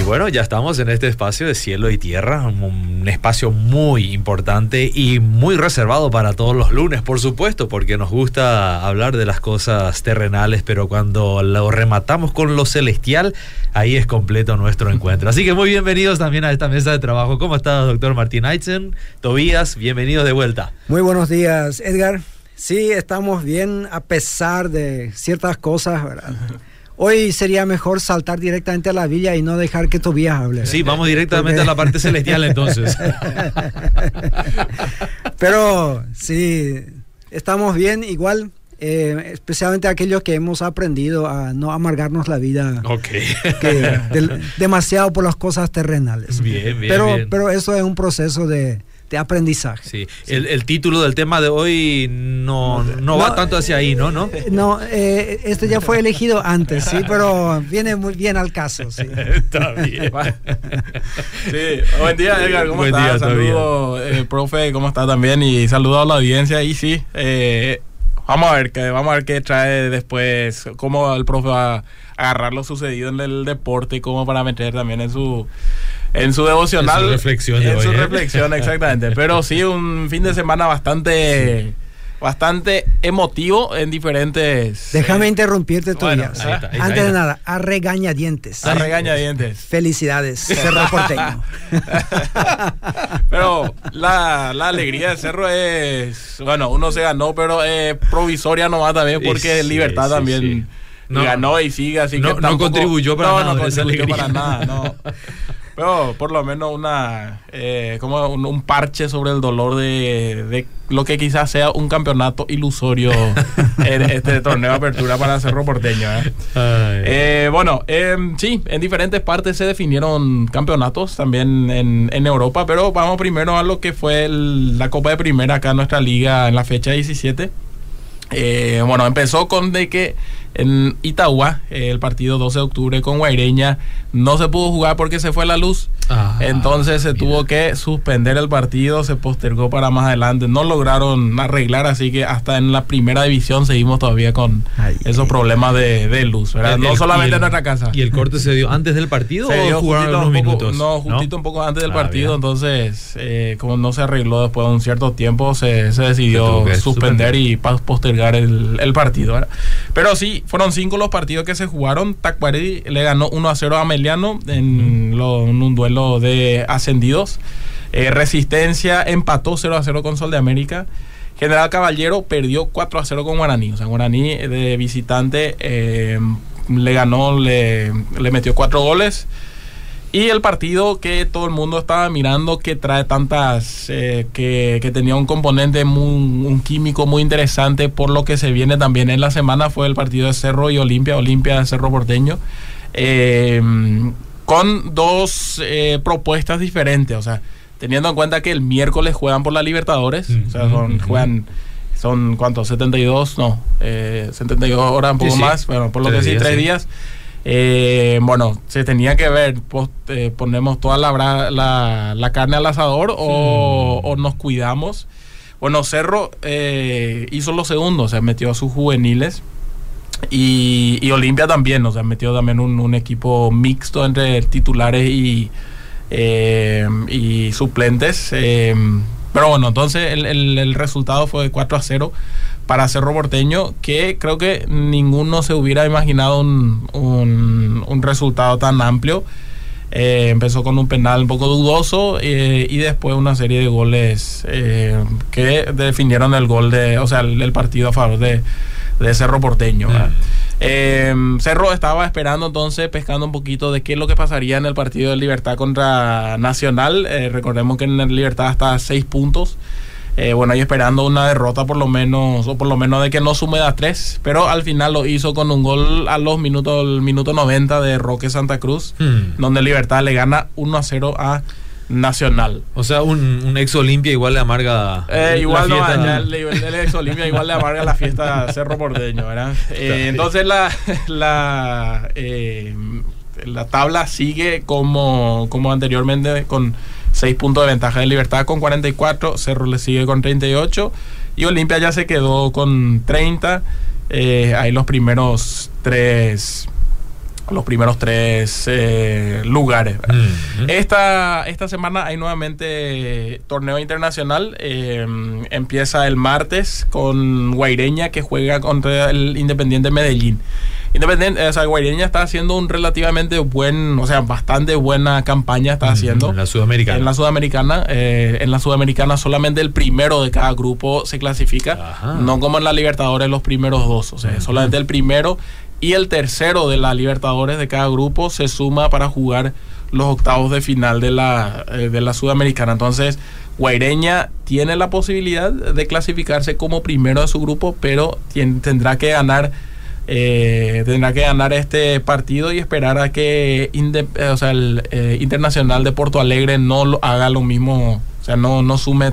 Y bueno, ya estamos en este espacio de cielo y tierra, un espacio muy importante y muy reservado para todos los lunes, por supuesto, porque nos gusta hablar de las cosas terrenales, pero cuando lo rematamos con lo celestial, ahí es completo nuestro encuentro. Así que muy bienvenidos también a esta mesa de trabajo. ¿Cómo está, doctor Martín Aitzen? Tobías, bienvenidos de vuelta. Muy buenos días, Edgar. Sí, estamos bien a pesar de ciertas cosas, ¿verdad? Hoy sería mejor saltar directamente a la villa y no dejar que Tobías hable. Sí, vamos directamente a la parte celestial entonces. Pero sí, estamos bien igual. Eh, especialmente aquellos que hemos aprendido a no amargarnos la vida okay. demasiado por las cosas terrenales. Bien, bien, pero, bien. pero eso es un proceso de, de aprendizaje. Sí. El, el, título del tema de hoy no, no, no va tanto hacia ahí, ¿no? No, no eh, este ya fue elegido antes, sí, pero viene muy bien al caso. Sí. Está bien. sí. Buen día, Edgar, ¿cómo Buen estás? Día, saludo, eh, profe, ¿cómo está también? Y saludo a la audiencia. Y sí, eh, vamos a ver qué, vamos a ver qué trae después, cómo el profe va a agarrar lo sucedido en el deporte y cómo para meter también en su en su devocional. En su reflexión. En hoy, su ¿eh? reflexión, exactamente. Pero sí, un fin de semana bastante, sí. bastante emotivo en diferentes. Déjame eh, interrumpirte bueno, todavía. ahí Antes de nada, a regañadientes. A regañadientes. Felicidades, Cerro Porteño. pero la, la, alegría de Cerro es. Bueno, uno se ganó, pero eh, provisoria nomás también, porque sí, Libertad sí, también. Sí. No, ganó y sigue, así no, que tampoco, no contribuyó para no, nada. No contribuyó esa para nada, no. Pero por lo menos una eh, como un, un, parche sobre el dolor de, de, lo que quizás sea un campeonato ilusorio en este torneo de apertura para Cerro Porteño. ¿eh? Eh, bueno, sí, en diferentes partes se definieron campeonatos también en, en Europa, pero vamos primero a lo que fue el, la Copa de Primera acá en nuestra liga en la fecha 17. Eh, bueno, empezó con de que en Itagua, el partido 12 de octubre con Guaireña, no se pudo jugar porque se fue la luz. Ah, Entonces se mira. tuvo que suspender el partido, se postergó para más adelante. No lograron arreglar, así que hasta en la primera división seguimos todavía con Ay, esos ay. problemas de, de luz, ¿verdad? El- no el- solamente el- en nuestra casa. ¿Y el corte se dio antes del partido Se dio o jugaron justito unos un poco- minutos? No, justito un poco antes del Ah, partido, bien. entonces, eh, como no se arregló después de un cierto tiempo, se, se decidió suspender suspender. y postergar el, el partido. ¿verdad? Pero sí, fueron cinco los partidos que se jugaron. Tacuarí le ganó 1 a 0 a Meliano en, lo- en un duelo de ascendidos. Eh, Resistencia empató 0 a 0 con Sol de América. General Caballero perdió 4 a 0 con Guaraní. O sea, Guaraní de visitante eh, le ganó, le, le metió 4 goles. Y el partido que todo el mundo estaba mirando, que trae tantas, eh, que, que tenía un componente, muy, un químico muy interesante por lo que se viene también en la semana, fue el partido de Cerro y Olimpia, Olimpia de Cerro Porteño, eh, con dos eh, propuestas diferentes, o sea, teniendo en cuenta que el miércoles juegan por la Libertadores, o sea, son, Ujú. juegan, son ¿cuántos? 72, no, eh, 72 horas, un poco Sí, sí. más, bueno, por lo que sí, días, tres sí. Eh, bueno, se tenía que ver, pues, eh, ponemos toda la, la, la carne al asador o, o nos cuidamos. Bueno, Cerro eh, hizo lo segundo, o sea, metió a sus juveniles. Y, y Olimpia también, o sea, metió también un, un equipo mixto entre titulares y, y suplentes. pero bueno, entonces el, el- el resultado fue de 4 a 0 para Cerro Porteño, que creo que ninguno se hubiera imaginado un, un- un resultado tan amplio. Eh, empezó con un penal un poco dudoso eh, y después una serie de goles eh, que definieron el gol de, o sea, el, el partido a favor de, de Cerro Porteño. Cerro estaba esperando entonces, pescando un poquito de qué es lo que pasaría en el partido de Libertad contra Nacional. Recordemos que en el Libertad está a seis puntos. Eh, bueno, y esperando una derrota por lo menos, o por lo menos de que no sume a tres, pero al final lo hizo con un gol a los minutos, el minuto 90 de Roque Santa Cruz, Hmm. donde Libertad le gana 1 a 0 a Nacional. O sea, un, un ex Olimpia igual le amarga Eh, la igual no, fiesta. el, el, el ex Olimpia igual le amarga la fiesta Cerro Porteño, ¿verdad? Eh, entonces la, la, eh, la tabla sigue como, como anteriormente con 6 puntos de ventaja de Libertad con 44, Cerro le sigue con 38 y Olimpia ya se quedó con 30. Eh, ahí los primeros tres los primeros tres eh, lugares. esta, esta semana hay nuevamente torneo internacional. Eh, empieza el martes con Guaireña que juega contra el Independiente Medellín. Independiente, o sea, Guaireña está haciendo un relativamente buen, o sea, bastante buena campaña está haciendo. En la Sudamericana. En la Sudamericana. Eh, en la Sudamericana solamente el primero de cada grupo se clasifica. No como en la Libertadores los primeros dos. O sea, solamente el primero y el tercero de la Libertadores de cada grupo se suma para jugar los octavos de final de la, eh, de la Sudamericana. Entonces, Guaireña tiene la posibilidad de clasificarse como primero de su grupo, pero tendrá que ganar eh, tendrá que ganar este partido y esperar a que eh, el eh, Internacional de Porto Alegre no lo, haga lo mismo, o sea, no, no sume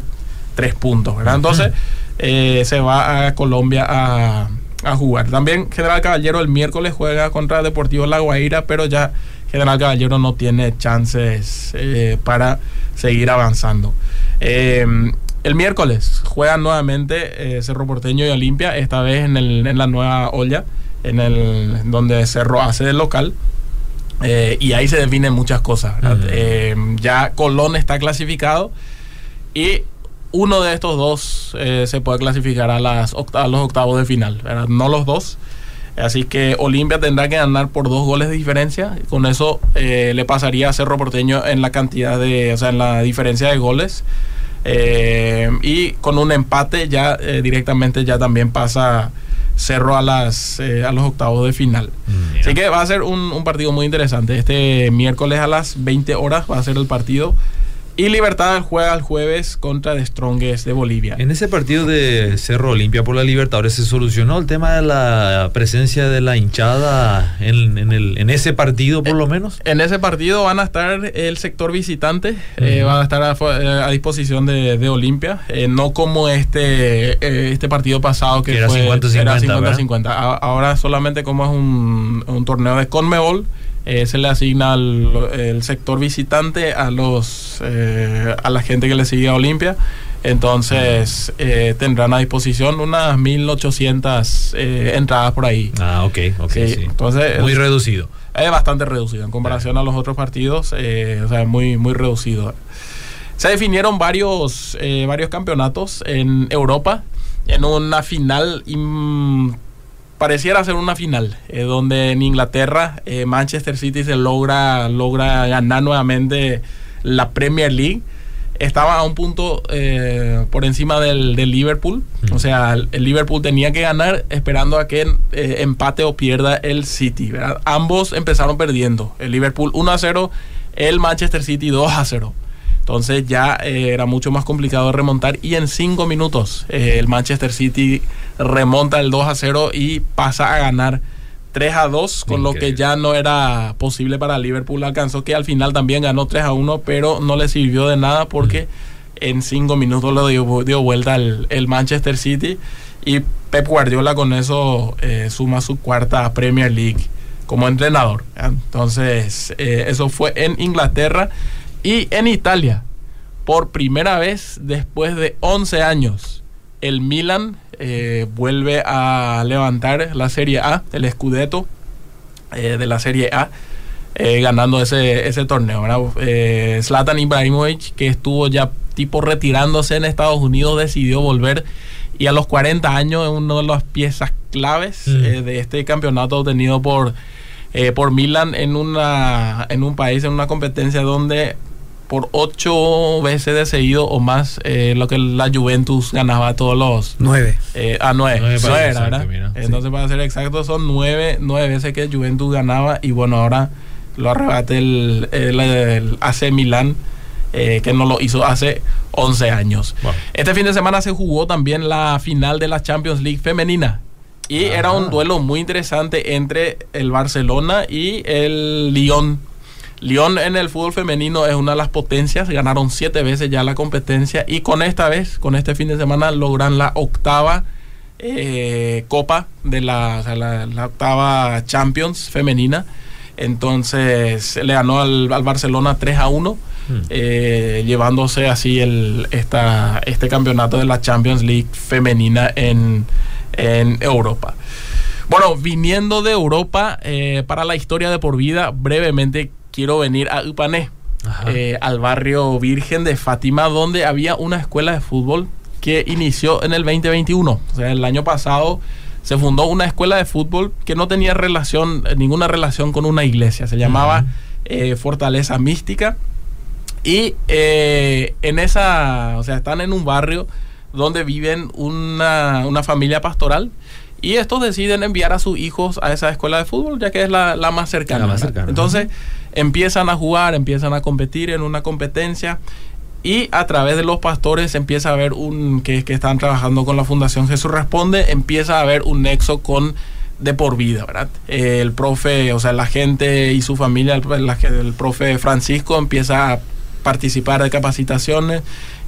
tres puntos, ¿verdad? Entonces se va a Colombia a, jugar. También General Caballero el miércoles juega contra Deportivo La Guaira, pero ya General Caballero no tiene chances para seguir avanzando. El miércoles juegan nuevamente Cerro Porteño y Olimpia, esta vez en, el, en la nueva olla en el donde Cerro hace de local. Eh, y ahí se definen muchas cosas. Eh, ya Colón está clasificado y uno de estos dos eh, se puede clasificar a, las a los octavos de final, no los dos. Así que Olimpia tendrá que ganar por dos goles de diferencia. Con eso le pasaría a Cerro Porteño en la cantidad de, o sea, en la diferencia de goles. Y con un empate ya directamente ya también pasa Cerro a, las, eh, a los octavos de final. Mm, Así que va a ser un, un, partido muy interesante. Este miércoles a las 20 horas va a ser el partido. Y Libertad juega el jueves contra The Strongest de Bolivia. En ese partido de Cerro Olimpia por la Libertadores se solucionó el tema de la presencia de la hinchada en, el, en ese partido por lo menos. En ese partido van a estar el sector visitante, eh, van a estar a, disposición de, de Olimpia, eh, no como este, eh, este partido pasado que, era 50-50. Ahora solamente como es un, un torneo de Conmebol eh, se le asigna el sector visitante a los eh, a la gente que le sigue a Olimpia. Entonces eh, tendrán a disposición unas 1800 entradas por ahí. Ah, ok, ok. Entonces, muy reducido. Es bastante reducido en comparación a los otros partidos. o sea, muy, muy reducido. Se definieron varios, varios campeonatos en Europa en una final pareciera ser una final, eh, donde en Inglaterra eh, Manchester City se logra, logra ganar nuevamente la Premier League. Estaba a un punto eh, por encima del, Liverpool. O sea, el Liverpool tenía que ganar esperando a que empate o pierda el City. Ambos empezaron perdiendo. El Liverpool 1 a 0, el Manchester City 2 a 0. Entonces ya era mucho más complicado remontar y en cinco minutos el Manchester City remonta el 2 a 0 y pasa a ganar 3 a 2, con lo que ya no era posible para Liverpool. Alcanzó que al final también ganó 3 a 1, pero no le sirvió de nada porque en 5 minutos lo dio, dio vuelta el, Manchester City y Pep Guardiola con eso eh, suma su cuarta Premier League como entrenador. Entonces, eh, eso fue en Inglaterra y en Italia. Por primera vez después de 11 años, el Milan eh, vuelve a levantar la Serie A, el Scudetto eh, de la Serie A, eh, ganando ese, ese torneo. Zlatan Ibrahimovic, que estuvo ya tipo retirándose en Estados Unidos, decidió volver y a los 40 años es una de las piezas claves mm. de este campeonato obtenido por, por Milan en, una, en un país, en una competencia donde por ocho veces de seguido o más eh, lo que la Juventus ganaba todos los... Nueve. Eh, ah, nueve. nueve, ¿verdad? Entonces, para ser exacto, son nueve, nueve veces que Juventus ganaba y bueno, ahora lo arrebate el, el, AC Milán, eh, que no lo hizo hace 11 años. Este fin de semana se jugó también la final de la Champions League femenina. Y era un duelo muy interesante entre el Barcelona y el Lyon Lyon en el fútbol femenino es una de las potencias, ganaron siete veces ya la competencia y con esta vez, con este fin de semana, logran la octava eh, copa de la, la, octava Champions femenina. Entonces le ganó al, Barcelona 3 a 1, hmm. eh, llevándose así el, esta, este campeonato de la Champions League femenina en, en Europa. Bueno, viniendo de Europa, eh, para la historia de por vida, brevemente quiero venir a Upané, eh, al barrio Virgen de Fátima, donde había una escuela de fútbol que inició en el 2021. O sea, el año pasado se fundó una escuela de fútbol que no tenía relación, ninguna relación con una iglesia. Se llamaba eh, Fortaleza Mística. Y en esa, o sea, están en un barrio donde viven una, una familia pastoral y estos deciden enviar a sus hijos a esa escuela de fútbol, ya que es la, más cercana. Entonces empiezan a jugar, empiezan a competir en una competencia y a través de los pastores empieza a haber un, que, están trabajando con la Fundación Jesús Responde, empieza a haber un nexo con de por vida, ¿verdad? el profe, o sea, la gente y su familia, el profe Francisco empieza a participar de capacitaciones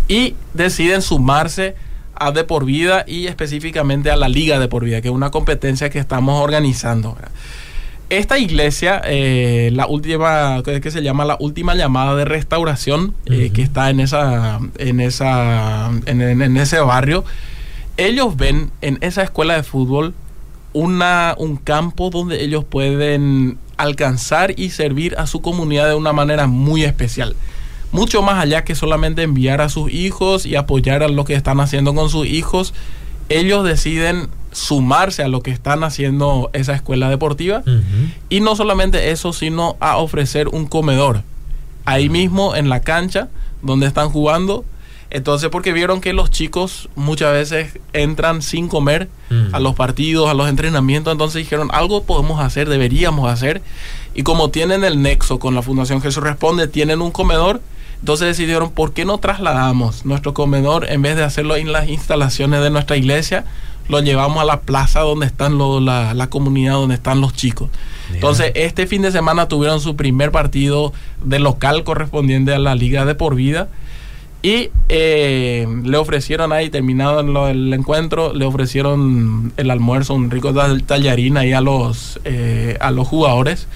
y deciden sumarse a De Por Vida y específicamente a la Liga de Por Vida, que es una competencia que estamos organizando. Esta iglesia, eh, la última, que se llama la última llamada de restauración, eh, que está en esa, en esa, en, ese barrio, ellos ven en esa escuela de fútbol una, un campo donde ellos pueden alcanzar y servir a su comunidad de una manera muy especial. Mucho más allá que solamente enviar a sus hijos y apoyar a lo que están haciendo con sus hijos, ellos deciden sumarse a lo que están haciendo esa escuela deportiva y no solamente eso, sino a ofrecer un comedor ahí mismo en la cancha donde están jugando. Entonces, porque vieron que los chicos muchas veces entran sin comer a los partidos, a los entrenamientos, entonces dijeron, algo podemos hacer, deberíamos hacer. Y como tienen el nexo con la Fundación Jesús Responde, tienen un comedor, entonces decidieron, ¿por qué no trasladamos nuestro comedor en vez de hacerlo en las instalaciones de nuestra iglesia? Lo llevamos a la plaza donde están la, comunidad, donde están los chicos. Entonces, este fin de semana tuvieron su primer partido de local correspondiente a la Liga de Por Vida. Y eh, le ofrecieron ahí, terminado el encuentro, le ofrecieron el almuerzo, un rico tallarín ahí a los, eh, a los jugadores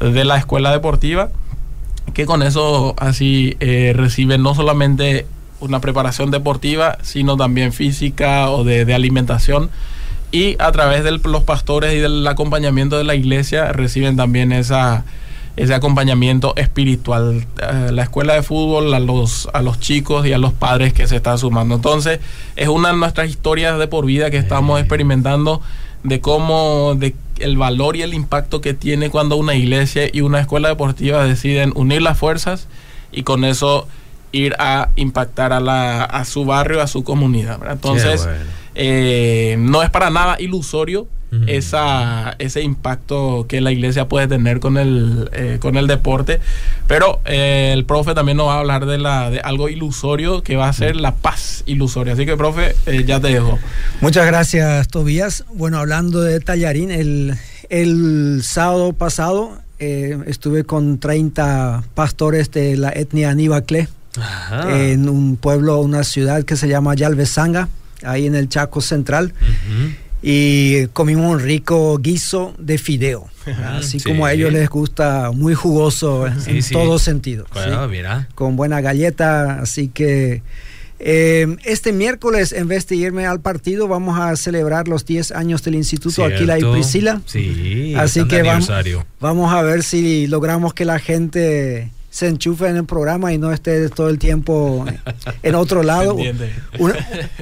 de la escuela deportiva que con eso así eh, reciben no solamente una preparación deportiva, sino también física o de, alimentación. Y a través de los pastores y del acompañamiento de la iglesia reciben también esa, ese acompañamiento espiritual. Eh, la escuela de fútbol a los, a los chicos y a los padres que se están sumando. Entonces, es una de nuestras historias de por vida que estamos experimentando de cómo, de el valor y el impacto que tiene cuando una iglesia y una escuela deportiva deciden unir las fuerzas y con eso ir a impactar a, la, a su barrio, a su comunidad. Entonces, eh, no es para nada ilusorio esa, ese impacto que la iglesia puede tener con el, eh, con el deporte. Pero eh, el profe también nos va a hablar de, la, de algo ilusorio que va a ser la paz ilusoria. Así que, profe, eh, ya te dejo. Muchas gracias, Tobías. Bueno, hablando de tallarín, el, el sábado pasado estuve con 30 pastores de la etnia Aníbacle en un pueblo, una ciudad que se llama Yalvesanga, ahí en el Chaco Central. Y comimos un rico guiso de fideo. Así como a ellos les gusta, muy jugoso en todo sentido. Con buena galleta, así que eh, este miércoles, en vez de irme al partido, vamos a celebrar los 10 años del Instituto Aquila y Priscila. Sí, así que vamos, vamos a ver si logramos que la gente se enchufe en el programa y no esté todo el tiempo en otro lado.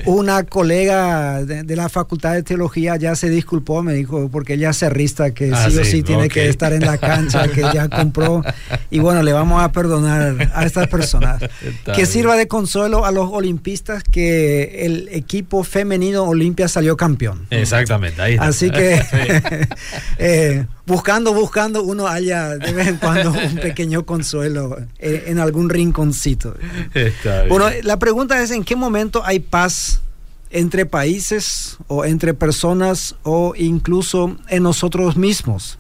Una, colega de, la Facultad de Teología ya se disculpó, me dijo, porque ella es cerrista, que ah, sí o sí tiene que estar en la cancha, que ya compró. Y bueno, le vamos a perdonar a estas personas. que sirva de consuelo a los olimpistas que el equipo femenino Olimpia salió campeón. Exactamente, ahí está. Así que eh, buscando, buscando, uno haya de vez en cuando un pequeño consuelo en, algún rinconcito. Bueno, la pregunta es, ¿en qué momento hay paz entre países o entre personas o incluso en nosotros mismos?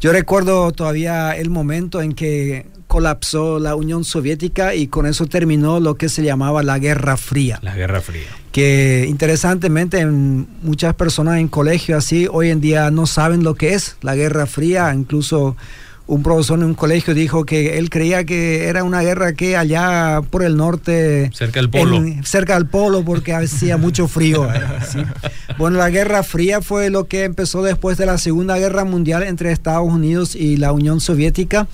Yo recuerdo todavía el momento en que colapsó la Unión Soviética y con eso terminó lo que se llamaba la Guerra Fría. La Guerra Fría. Que interesantemente muchas personas en colegio así hoy en día no saben lo que es la Guerra Fría, incluso un profesor en un colegio dijo que él creía que era una guerra que allá por el norte... Cerca del polo. cerca del polo porque hacía mucho frío. Bueno, la Guerra Fría fue lo que empezó después de la Segunda Guerra Mundial entre Estados Unidos y la Unión Soviética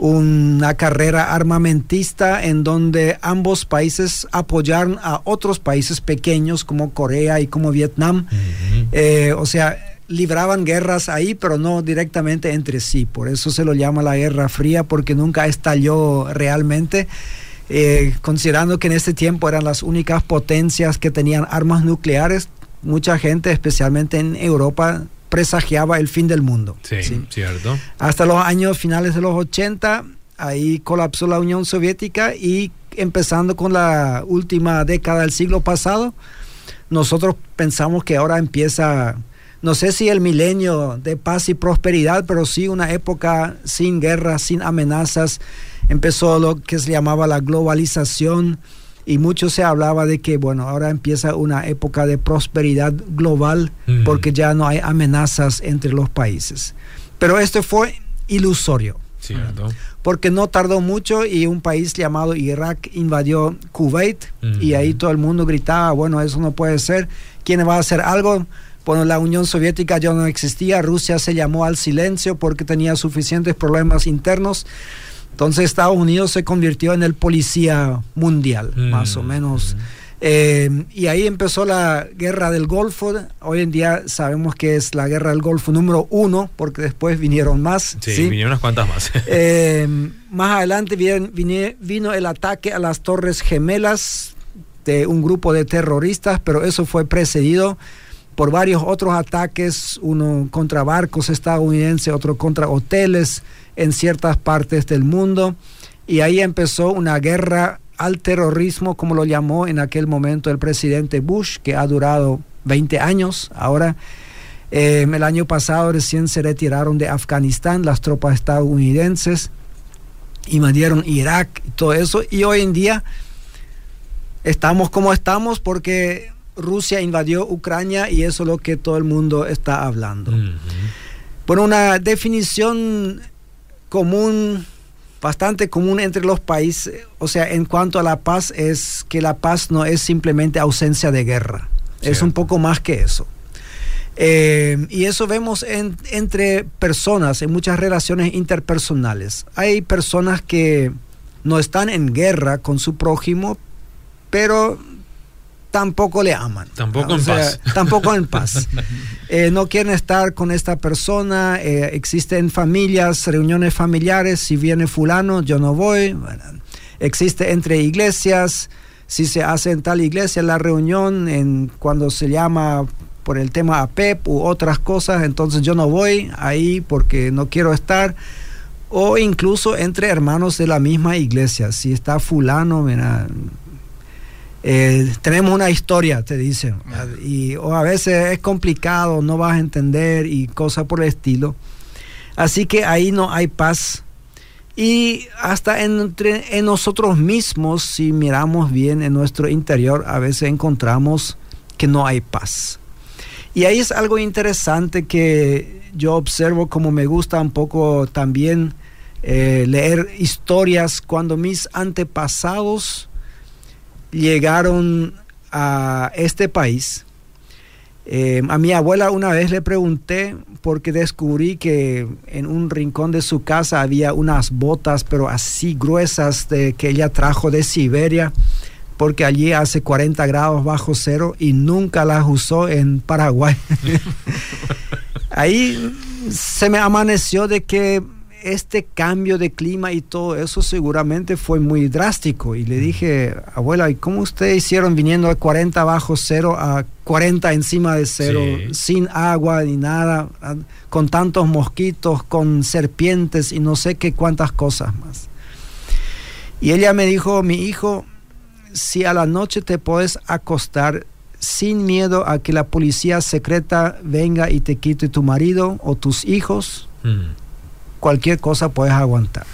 una carrera armamentista en donde ambos países apoyaron a otros países pequeños como Corea y como Vietnam. Eh, o sea, libraban guerras ahí, pero no directamente entre sí. Por eso se lo llama la Guerra Fría, porque nunca estalló realmente. Eh, considerando que en ese tiempo eran las únicas potencias que tenían armas nucleares, mucha gente, especialmente en Europa, presagiaba el fin del mundo. Sí, cierto. Hasta los años finales de los 80, ahí colapsó la Unión Soviética y empezando con la última década del siglo pasado, nosotros pensamos que ahora empieza no sé si el milenio de paz y prosperidad, pero sí una época sin guerra, sin amenazas. Empezó lo que se llamaba la globalización y mucho se hablaba de que, bueno, ahora empieza una época de prosperidad global porque ya no hay amenazas entre los países. Pero esto fue ilusorio. Porque no tardó mucho y un país llamado Irak invadió Kuwait y ahí todo el mundo gritaba, bueno, eso no puede ser, ¿quién va a hacer algo? Bueno, la Unión Soviética ya no existía, Rusia se llamó al silencio porque tenía suficientes problemas internos. Entonces Estados Unidos se convirtió en el policía mundial, mm. más o menos. Eh, y ahí empezó la guerra del Golfo. Hoy en día sabemos que es la guerra del Golfo número uno, porque después vinieron más. Sí, vinieron unas cuantas más. Eh, más adelante vino el ataque a las Torres Gemelas de un grupo de terroristas, pero eso fue precedido por varios otros ataques, uno contra barcos estadounidenses, otro contra hoteles en ciertas partes del mundo. Y ahí empezó una guerra al terrorismo, como lo llamó en aquel momento el presidente Bush, que ha durado 20 años. Ahora, eh, el año pasado recién se retiraron de Afganistán las tropas estadounidenses, invadieron Irak y todo eso. Y hoy en día estamos como estamos porque Rusia invadió Ucrania y eso es lo que todo el mundo está hablando. Bueno, una definición común, bastante común entre los países, o sea, en cuanto a la paz, es que la paz no es simplemente ausencia de guerra, es un poco más que eso. Eh, y eso vemos entre personas, en muchas relaciones interpersonales. Hay personas que no están en guerra con su prójimo, pero tampoco le aman. Tampoco en paz. Tampoco en paz. Eh, no quieren estar con esta persona. Eh, existen familias, reuniones familiares. Si viene fulano, yo no voy. existe entre iglesias. Si se hace en tal iglesia la reunión, en, cuando se llama por el tema APEP u otras cosas, entonces yo no voy ahí porque no quiero estar. O incluso entre hermanos de la misma iglesia. Si está fulano, mira, eh, tenemos una historia, te dicen, y o a veces es complicado, no vas a entender y cosas por el estilo. Así que ahí no hay paz. Y hasta entre, en nosotros mismos, si miramos bien en nuestro interior, a veces encontramos que no hay paz. Y ahí es algo interesante que yo observo como me gusta un poco también eh, leer historias cuando mis antepasados llegaron a este país, eh, a mi abuela una vez le pregunté porque descubrí que en un rincón de su casa había unas botas, pero así gruesas que ella trajo de Siberia, porque allí hace 40 grados bajo cero y nunca las usó en Paraguay. Ahí se me amaneció de que este cambio de clima y todo eso seguramente fue muy drástico. Y le dije, abuela, ¿y cómo ustedes hicieron viniendo a 40 bajo cero a 40 encima de cero, sin agua ni nada, con tantos mosquitos, con serpientes y no sé qué cuántas cosas más? Y ella me dijo, mi hijo, si a la noche te puedes acostar sin miedo a que la policía secreta venga y te quite tu marido o tus hijos, mm cualquier cosa puedes aguantar.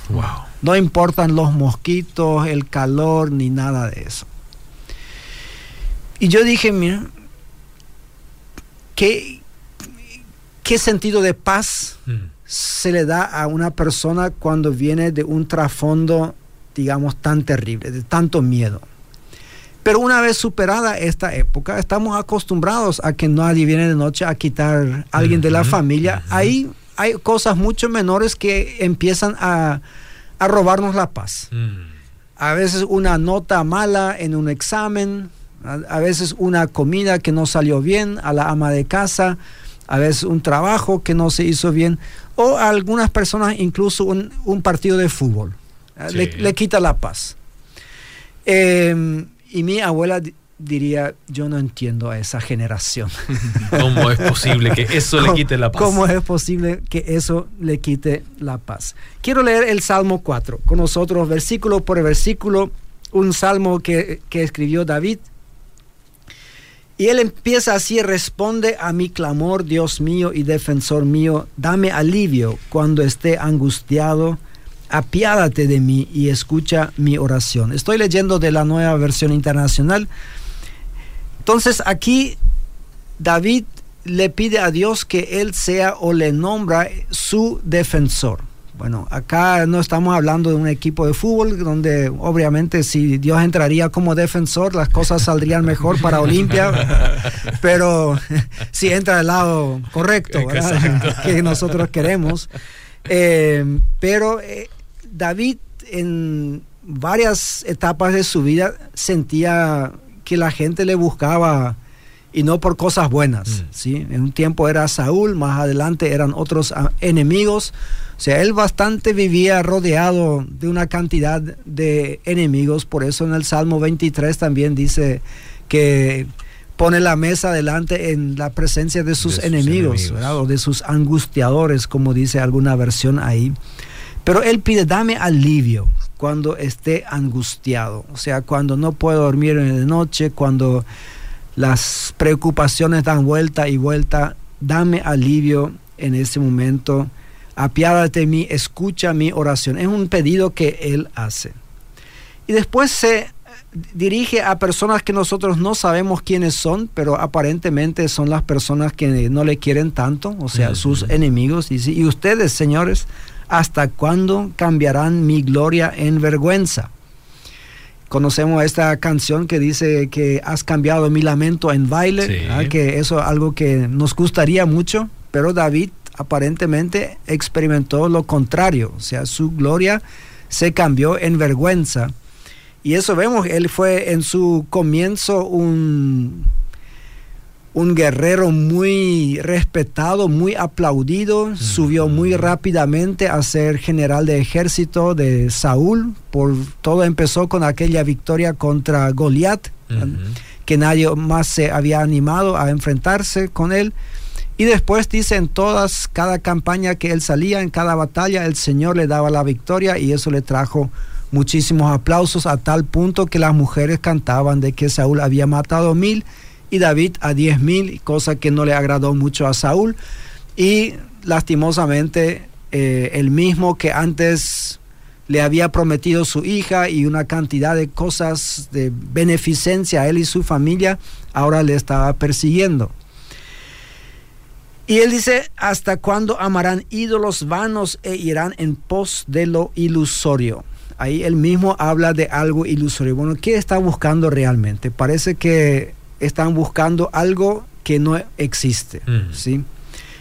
No importan los mosquitos, el calor, ni nada de eso. Y yo dije, mira, ¿qué, ¿Qué sentido de paz mm. se le da a una persona cuando viene de un trasfondo, digamos, tan terrible, de tanto miedo? Pero una vez superada esta época, estamos acostumbrados a que nadie viene de noche a quitar a alguien de la familia. Ahí hay cosas mucho menores que empiezan a, robarnos la paz. Mm. A veces una nota mala en un examen, a, veces una comida que no salió bien a la ama de casa, a veces un trabajo que no se hizo bien, o a algunas personas incluso un, partido de fútbol. Le, quita la paz. Em, y mi abuela diría, yo no entiendo a esa generación. ¿Cómo es posible que eso le quite la paz? ¿Cómo es posible que eso le quite la paz? Quiero leer el Salmo 4 con nosotros, versículo por versículo, un salmo que, que escribió David. Y él empieza así, responde a mi clamor, Dios mío y defensor mío, dame alivio cuando esté angustiado apiádate de mí y escucha mi oración. Estoy leyendo de la nueva versión internacional. Entonces aquí David le pide a Dios que él sea o le nombra su defensor. Bueno, acá no estamos hablando de un equipo de fútbol donde obviamente si Dios entraría como defensor las cosas saldrían mejor para Olimpia, pero si entra del lado correcto, que nosotros queremos. Eh, pero eh, David en varias etapas de su vida sentía que la gente le buscaba y no por cosas buenas. Mm. ¿sí? En un tiempo era Saúl, más adelante eran otros ah, enemigos. O sea, él bastante vivía rodeado de una cantidad de enemigos. Por eso en el Salmo 23 también dice que pone la mesa delante en la presencia de sus, enemigos, o de sus angustiadores, como dice alguna versión ahí. Pero él pide, dame alivio cuando esté angustiado, o sea, cuando no puedo dormir en la noche, cuando las preocupaciones dan vuelta y vuelta, dame alivio en ese momento, apiádate de mí, escucha mi oración. Es un pedido que él hace. Y después se dirige a personas que nosotros no sabemos quiénes son, pero aparentemente son las personas que no le quieren tanto, o sea, sus enemigos. Y, y ustedes, señores, ¿hasta cuándo cambiarán mi gloria en vergüenza? Conocemos esta canción que dice que has cambiado mi lamento en baile, que eso es algo que nos gustaría mucho, pero David aparentemente experimentó lo contrario, o sea, su gloria se cambió en vergüenza. Y eso vemos, él fue en su comienzo un un guerrero muy respetado, muy aplaudido, subió muy rápidamente a ser general de ejército de Saúl. Por todo empezó con aquella victoria contra Goliat, que nadie más se había animado a enfrentarse con él. Y después dice en todas, cada campaña que él salía, en cada batalla, el Señor le daba la victoria y eso le trajo muchísimos aplausos a tal punto que las mujeres cantaban de que Saúl había matado mil y David a diez mil, cosa que no le agradó mucho a Saúl. Y lastimosamente eh, el mismo que antes le había prometido su hija y una cantidad de cosas de beneficencia a él y su familia, ahora le estaba persiguiendo. Y él dice, ¿hasta cuándo amarán ídolos vanos e irán en pos de lo ilusorio? Ahí él mismo habla de algo ilusorio. Bueno, ¿qué está buscando realmente? Parece que están buscando algo que no existe, ¿sí?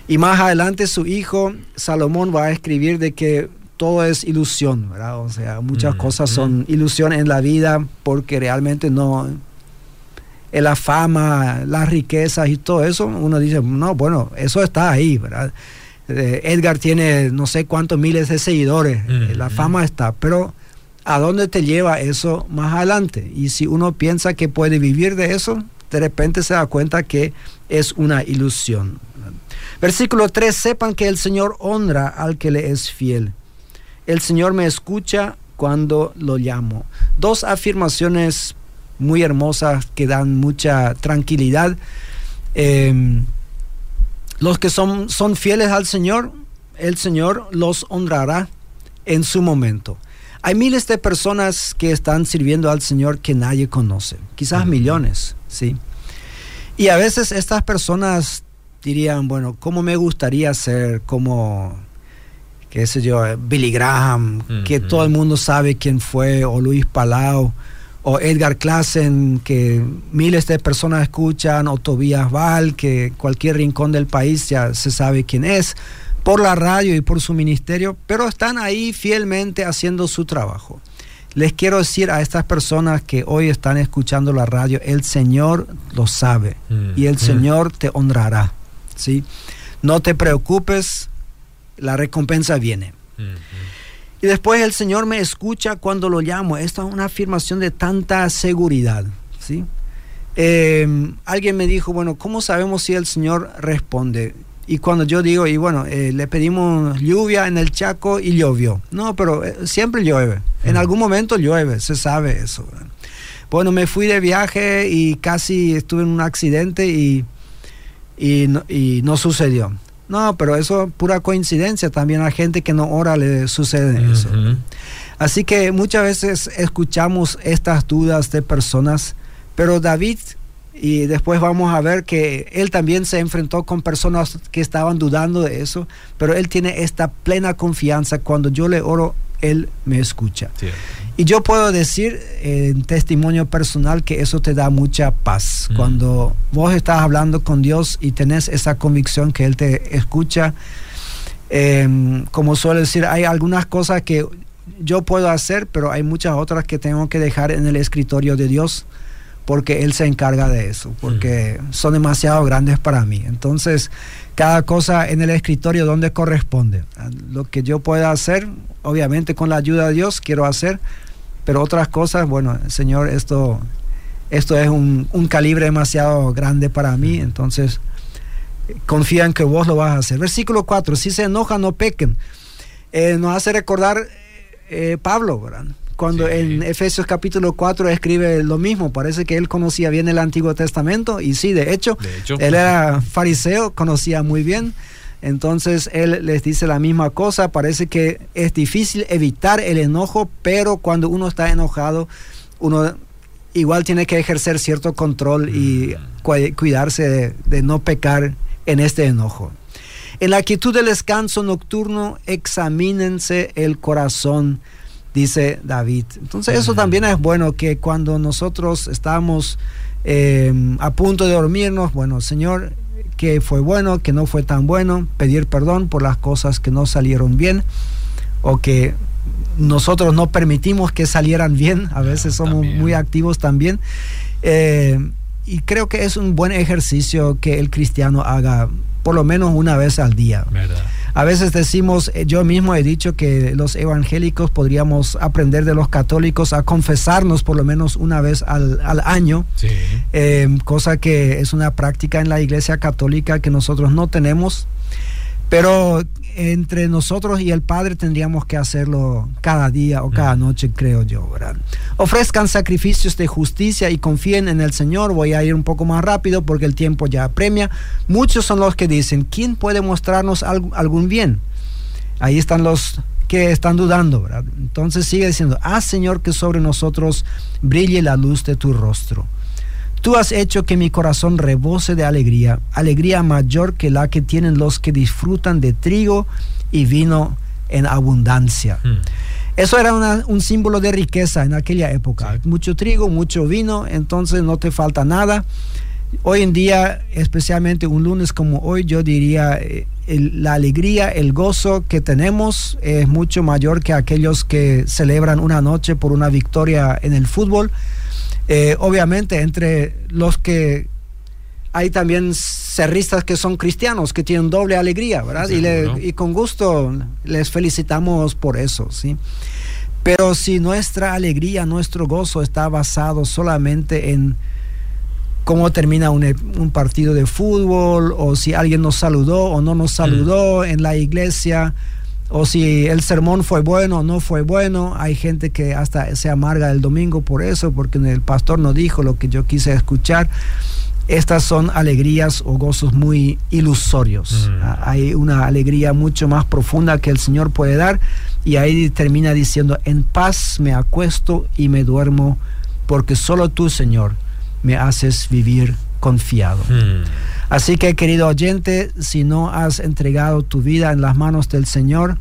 Y más adelante su hijo Salomón va a escribir de que todo es ilusión, ¿verdad? O sea, muchas cosas son ilusión en la vida porque realmente no la fama, las riquezas y todo eso, uno dice, no, bueno, eso está ahí, ¿verdad? Eh, Edgar tiene no sé cuántos miles de seguidores, la fama está, pero ¿a dónde te lleva eso más adelante? Y si uno piensa que puede vivir de eso, de repente se da cuenta que es una ilusión. Versículo 3, sepan que el Señor honra al que le es fiel. El Señor me escucha cuando lo llamo. Dos afirmaciones muy hermosas que dan mucha tranquilidad. Em, los que son, son fieles al Señor, el Señor los honrará en su momento. Hay miles de personas que están sirviendo al Señor que nadie conoce, quizás millones, ¿sí? Y a veces estas personas dirían, bueno, ¿cómo me gustaría ser como, qué sé yo, Billy Graham, que todo el mundo sabe quién fue, o Luis Palau, o Edgar Klassen, que miles de personas escuchan, o Tobias Val, que cualquier rincón del país ya se sabe quién es, por la radio y por su ministerio, pero están ahí fielmente haciendo su trabajo. Les quiero decir a estas personas que hoy están escuchando la radio, el Señor lo sabe y el mm. Señor te honrará. ¿sí? No te preocupes, la recompensa viene. Y después el Señor me escucha cuando lo llamo. Esta es una afirmación de tanta seguridad. ¿sí? Em, alguien me dijo, bueno, ¿cómo sabemos si el Señor responde? Y cuando yo digo, y bueno, eh, le pedimos lluvia en el Chaco y llovió. No, pero eh, siempre llueve. En algún momento llueve, se sabe eso. Bueno, me fui de viaje y casi estuve en un accidente y y no, y no sucedió. No, pero eso es pura coincidencia. También a gente que no ora le sucede eso. Así que muchas veces escuchamos estas dudas de personas, pero David, y después vamos a ver que él también se enfrentó con personas que estaban dudando de eso, pero él tiene esta plena confianza. Cuando yo le oro, él me escucha. Y yo puedo decir en testimonio personal que eso te da mucha paz. Mm. Cuando vos estás hablando con Dios y tenés esa convicción que Él te escucha, em, como suele decir, hay algunas cosas que yo puedo hacer, pero hay muchas otras que tengo que dejar en el escritorio de Dios porque Él se encarga de eso, porque mm. son demasiado grandes para mí. Entonces, cada cosa en el escritorio donde corresponde. Lo que yo pueda hacer, obviamente con la ayuda de Dios, quiero hacer, pero otras cosas, bueno, Señor, esto, esto es un, calibre demasiado grande para mí, entonces confía en que vos lo vas a hacer. Versículo 4, si se enojan, no pequen. Eh, nos hace recordar eh, Pablo, ¿verdad? Cuando en Efesios capítulo 4 escribe lo mismo, parece que él conocía bien el Antiguo Testamento y sí, de hecho, de hecho él era fariseo, conocía muy bien. Entonces él les dice la misma cosa, parece que es difícil evitar el enojo, pero cuando uno está enojado, uno igual tiene que ejercer cierto control y mm. cuidarse de, no pecar en este enojo. En la quietud del descanso nocturno, examínense el corazón, dice David. Entonces eso mm. también es bueno que cuando nosotros estamos eh, a punto de dormirnos, bueno, Señor, que fue bueno, que no fue tan bueno, pedir perdón por las cosas que no salieron bien o que nosotros no permitimos que salieran bien, a veces ah, somos muy activos también. Eh, y creo que es un buen ejercicio que el cristiano haga por lo menos una vez al día. A veces decimos, eh, yo mismo he dicho que los evangélicos podríamos aprender de los católicos a confesarnos por lo menos una vez al, año, eh, cosa que es una práctica en la iglesia católica que nosotros no tenemos. Pero entre nosotros y el Padre tendríamos que hacerlo cada día o cada mm. noche, creo yo, ¿verdad? Ofrezcan sacrificios de justicia y confíen en el Señor. Voy a ir un poco más rápido porque el tiempo ya apremia. Muchos son los que dicen, ¿quién puede mostrarnos algún bien? Ahí están los que están dudando, ¿verdad? Entonces sigue diciendo, haz Señor que sobre nosotros brille la luz de tu rostro. Tú has hecho que mi corazón rebose de alegría, alegría mayor que la que tienen los que disfrutan de trigo y vino en abundancia. Hmm. Eso era un símbolo de riqueza en aquella época. Mucho trigo, mucho vino, entonces no te falta nada. Hoy en día, especialmente un lunes como hoy, yo diría, eh, la alegría, el gozo que tenemos es mucho mayor que aquellos que celebran una noche por una victoria en el fútbol eh, obviamente entre los que hay también cerristas que son cristianos, que tienen doble alegría, ¿verdad? y, con gusto les felicitamos por eso, ¿sí? Pero si nuestra alegría, nuestro gozo está basado solamente en cómo termina un, un, partido de fútbol, o si alguien nos saludó o no nos saludó mm. en la iglesia, o si el sermón fue bueno o no fue bueno. Hay gente que hasta se amarga el domingo por eso, porque el pastor no dijo lo que yo quise escuchar. Estas son alegrías o gozos muy ilusorios. Mm. Ah, hay una alegría mucho más profunda que el Señor puede dar y ahí termina diciendo, en paz me acuesto y me duermo, porque solo tú, Señor, me haces vivir confiado. Mm. Así que querido oyente, si no has entregado tu vida en las manos del Señor,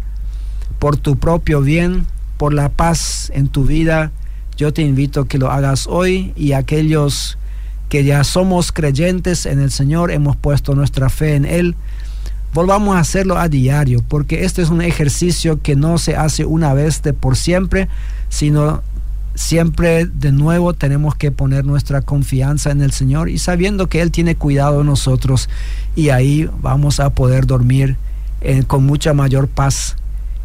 por tu propio bien, por la paz en tu vida, yo te invito a que lo hagas hoy y aquellos que ya somos creyentes en el Señor, hemos puesto nuestra fe en Él, volvamos a hacerlo a diario, porque este es un ejercicio que no se hace una vez de por siempre, sino siempre de nuevo tenemos que poner nuestra confianza en el Señor y sabiendo que Él tiene cuidado de nosotros y ahí vamos a poder dormir eh, con mucha mayor paz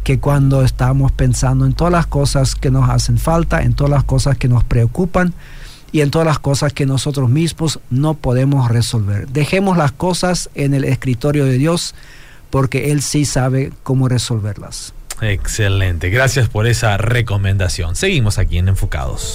que cuando estamos pensando en todas las cosas que nos hacen falta, en todas las cosas que nos preocupan y en todas las cosas que nosotros mismos no podemos resolver. Dejemos las cosas en el escritorio de Dios porque Él sí sabe cómo resolverlas. Excelente, gracias por esa recomendación. Seguimos aquí en Enfocados.